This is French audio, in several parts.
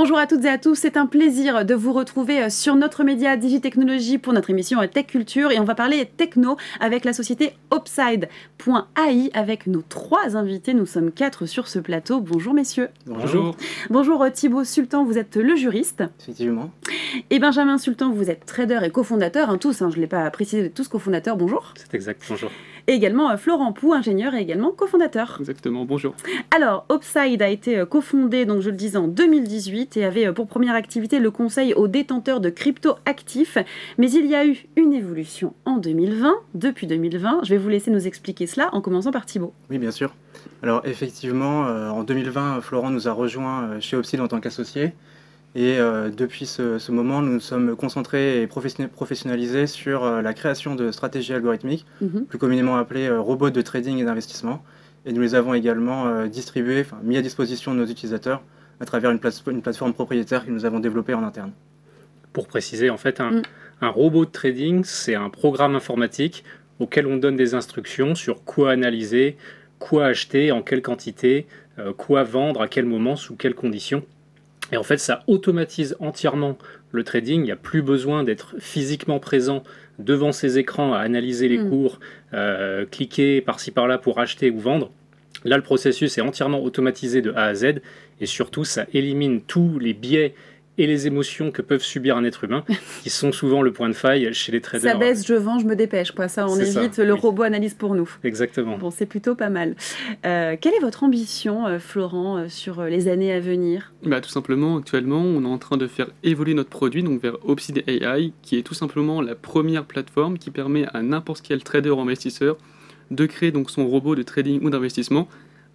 Bonjour à toutes et à tous, c'est un plaisir de vous retrouver euh, sur notre média Digitechnologie pour notre émission Tech Culture et on va parler techno avec la société Upside.ai avec nos trois invités. Nous sommes quatre sur ce plateau. Bonjour messieurs. Bonjour. Bonjour euh, Thibaut Sultan, vous êtes le juriste. Effectivement. Et Benjamin Sultan, vous êtes trader et cofondateur, hein, tous, hein, je ne l'ai pas précisé, tous cofondateurs. Bonjour. C'est exact, bonjour. Et également euh, Florent Pou, ingénieur et également cofondateur. Exactement, bonjour. Alors, Upside a été cofondé, donc je le disais, en 2018 et avait pour première activité le conseil aux détenteurs de crypto actifs. Mais il y a eu une évolution en 2020, depuis 2020. Je vais vous laisser nous expliquer cela en commençant par Thibaut. Oui, bien sûr. Alors, effectivement, euh, en 2020, Florent nous a rejoint euh, chez Upside en tant qu'associé. Et euh, depuis ce, moment, nous nous sommes concentrés et professionnalisés sur la création de stratégies algorithmiques, mhm. plus communément appelées robots de trading et d'investissement. Et nous les avons également distribués, mis à disposition de nos utilisateurs à travers une, une, plateforme propriétaire que nous avons développée en interne. Pour préciser, en fait, un, mm. un robot de trading, c'est un programme informatique auquel on donne des instructions sur quoi analyser, quoi acheter, en quelle quantité, euh, quoi vendre, à quel moment, sous quelles conditions. Et en fait, ça automatise entièrement le trading. Il n'y a plus besoin d'être physiquement présent devant ces écrans à analyser les mm. cours, euh, cliquer par-ci par-là pour acheter ou vendre. Là, le processus est entièrement automatisé de A à Z et surtout, ça élimine tous les biais et les émotions que peuvent subir un être humain, qui sont souvent le point de faille chez les traders. Ça baisse, je vends, je me dépêche. Quoi. Ça, on évite, le robot analyse pour nous. Exactement. Bon, c'est plutôt pas mal. Euh, quelle est votre ambition, euh, Florent, euh, sur les années à venir? Bah, Tout simplement, actuellement, on est en train de faire évoluer notre produit donc vers Obsidian AI, qui est tout simplement la première plateforme qui permet à n'importe quel trader ou investisseur de créer donc son robot de trading ou d'investissement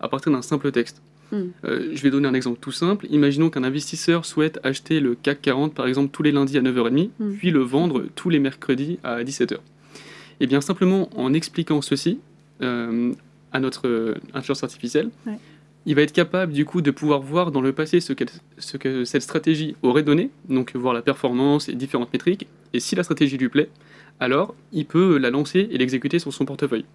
à partir d'un simple texte. Hmm. Euh, je vais donner un exemple tout simple. Imaginons qu'un investisseur souhaite acheter le CAC 40 par exemple tous les lundis à 9h30, hmm. puis le vendre tous les mercredis à 17h. Et eh bien simplement en expliquant ceci euh, à notre euh, intelligence artificielle, il va être capable du coup de pouvoir voir dans le passé ce, ce que cette stratégie aurait donné, donc voir la performance et différentes métriques, et si la stratégie lui plaît, alors il peut la lancer et l'exécuter sur son portefeuille.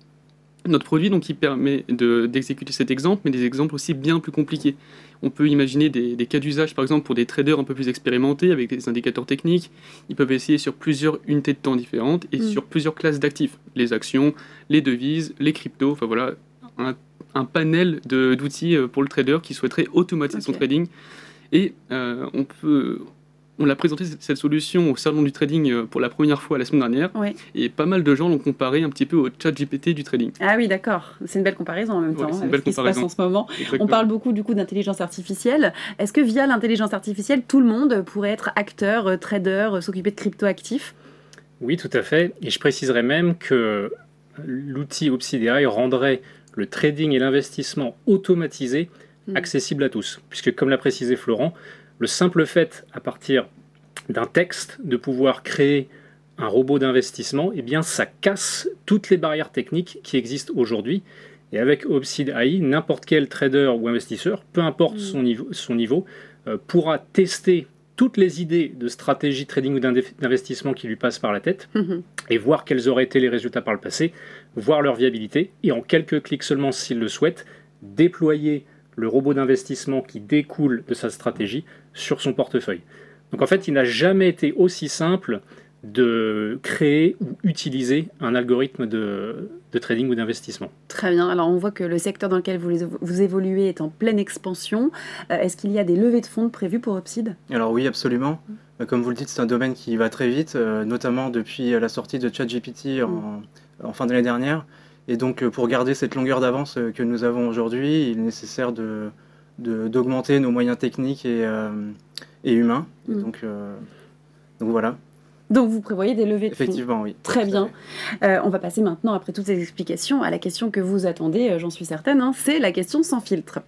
Notre produit, donc, il permet d'exécuter cet exemple, mais des exemples aussi bien plus compliqués. On peut imaginer des, cas d'usage, par exemple, pour des traders un peu plus expérimentés, avec des indicateurs techniques. Ils peuvent essayer sur plusieurs unités de temps différentes et mm. sur plusieurs classes d'actifs. Les actions, les devises, les cryptos, enfin voilà, un, panel d'outils euh, pour le trader qui souhaiterait automatiser son trading. Et euh, on peut on a présenté cette solution au salon du trading euh, pour la première fois la semaine dernière. Et pas mal de gens l'ont comparé un petit peu au chat GPT du trading. Ah oui, d'accord. C'est une belle comparaison en même temps. C'est une belle comparaison. en ce moment. On parle beaucoup du coup d'intelligence artificielle. Est-ce que via l'intelligence artificielle, tout le monde pourrait être acteur, euh, trader, euh, s'occuper de crypto-actifs? Oui, tout à fait. Et je préciserais même que l'outil Obsidian rendrait le trading et l'investissement automatisé hmm. accessible à tous. Puisque comme l'a précisé Florent, le simple fait, à partir d'un texte, de pouvoir créer un robot d'investissement, eh bien, ça casse toutes les barrières techniques qui existent aujourd'hui. Et avec Obsid AI, n'importe quel trader ou investisseur, peu importe mm. son niveau, son niveau euh, pourra tester toutes les idées de stratégie trading ou d'investissement qui lui passent par la tête mm-hmm. et voir quels auraient été les résultats par le passé, voir leur viabilité et en quelques clics seulement s'il le souhaite, déployer le robot d'investissement qui découle de sa stratégie sur son portefeuille. Donc en fait, il n'a jamais été aussi simple de créer ou utiliser un algorithme de, trading ou d'investissement. Très bien. Alors on voit que le secteur dans lequel vous, vous évoluez est en pleine expansion. Euh, est-ce qu'il y a des levées de fonds prévues pour Opsid Alors oui, absolument. Euh, comme vous le dites, c'est un domaine qui va très vite, euh, notamment depuis la sortie de ChatGPT en, en fin d'année dernière. Et donc, pour garder cette longueur d'avance que nous avons aujourd'hui, il est nécessaire de, d'augmenter nos moyens techniques et, euh, et humains. Mm. Donc, donc voilà. Donc vous prévoyez des levées de fonds Effectivement, oui. Très bien. on va passer maintenant, après toutes ces explications, à la question que vous attendez, j'en suis certaine, hein, c'est la question sans filtre.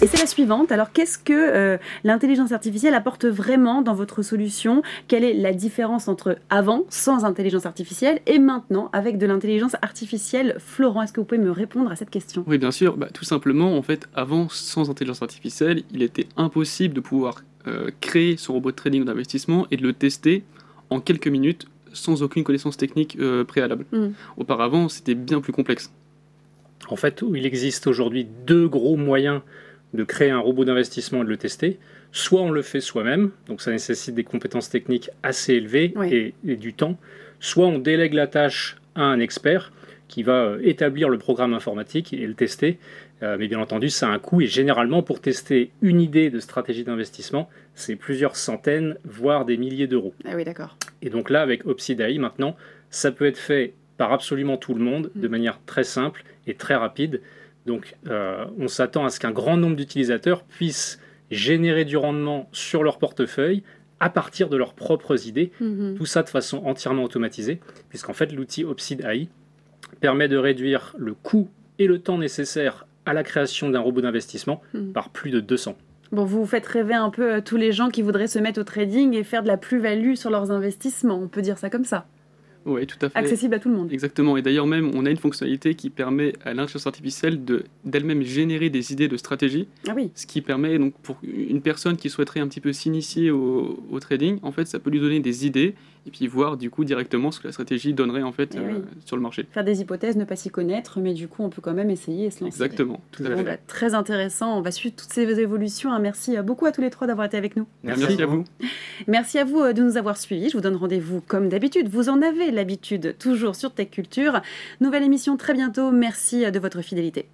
Et c'est la suivante. Alors, qu'est-ce que euh, l'intelligence artificielle apporte vraiment dans votre solution? Quelle est la différence entre avant, sans intelligence artificielle, et maintenant, avec de l'intelligence artificielle? Florent, est-ce que vous pouvez me répondre à cette question? Oui, bien sûr. Bah, tout simplement, en fait, avant, sans intelligence artificielle, il était impossible de pouvoir euh, créer son robot de trading d'investissement et de le tester en quelques minutes sans aucune connaissance technique euh, préalable. Hmm. Auparavant, c'était bien plus complexe. En fait, il existe aujourd'hui deux gros moyens de créer un robot d'investissement et de le tester. Soit on le fait soi-même, donc ça nécessite des compétences techniques assez élevées Oui. et, et du temps. Soit on délègue la tâche à un expert qui va euh, établir le programme informatique et le tester. Euh, mais bien entendu, ça a un coût et généralement pour tester une idée de stratégie d'investissement, c'est plusieurs centaines, voire des milliers d'euros. Ah oui, d'accord. Et donc là, avec Opsidai, maintenant, ça peut être fait par absolument tout le monde de Mm. manière très simple et très rapide. Donc euh, on s'attend à ce qu'un grand nombre d'utilisateurs puissent générer du rendement sur leur portefeuille à partir de leurs propres idées, Mhm. tout ça de façon entièrement automatisée, puisqu'en fait l'outil Opsid AI permet de réduire le coût et le temps nécessaire à la création d'un robot d'investissement Mhm. par plus de 200. Bon, vous faites rêver un peu euh, tous les gens qui voudraient se mettre au trading et faire de la plus-value sur leurs investissements. On peut dire ça comme ça. Oui, tout à fait. Accessible à tout le monde. Exactement, et d'ailleurs même, on a une fonctionnalité qui permet à l'intelligence artificielle de- d'elle-même générer des idées de stratégie, Ah oui. ce qui permet donc pour une personne qui souhaiterait un petit peu s'initier au, au trading, en fait, ça peut lui donner des idées et puis voir du coup directement ce que la stratégie donnerait en fait Eh euh, oui. sur le marché. Faire des hypothèses, ne pas s'y connaître, mais du coup, on peut quand même essayer et se lancer. Exactement, tout à Bon, fait. bah, très intéressant. On va suivre toutes ces évolutions. hein. Merci euh, beaucoup à tous les trois d'avoir été avec nous. Merci, à vous. Merci à vous euh, de nous avoir suivis. Je vous donne rendez-vous comme d'habitude. Vous en avez l'habitude, toujours sur Tech Culture. Nouvelle émission très bientôt. Merci de votre fidélité.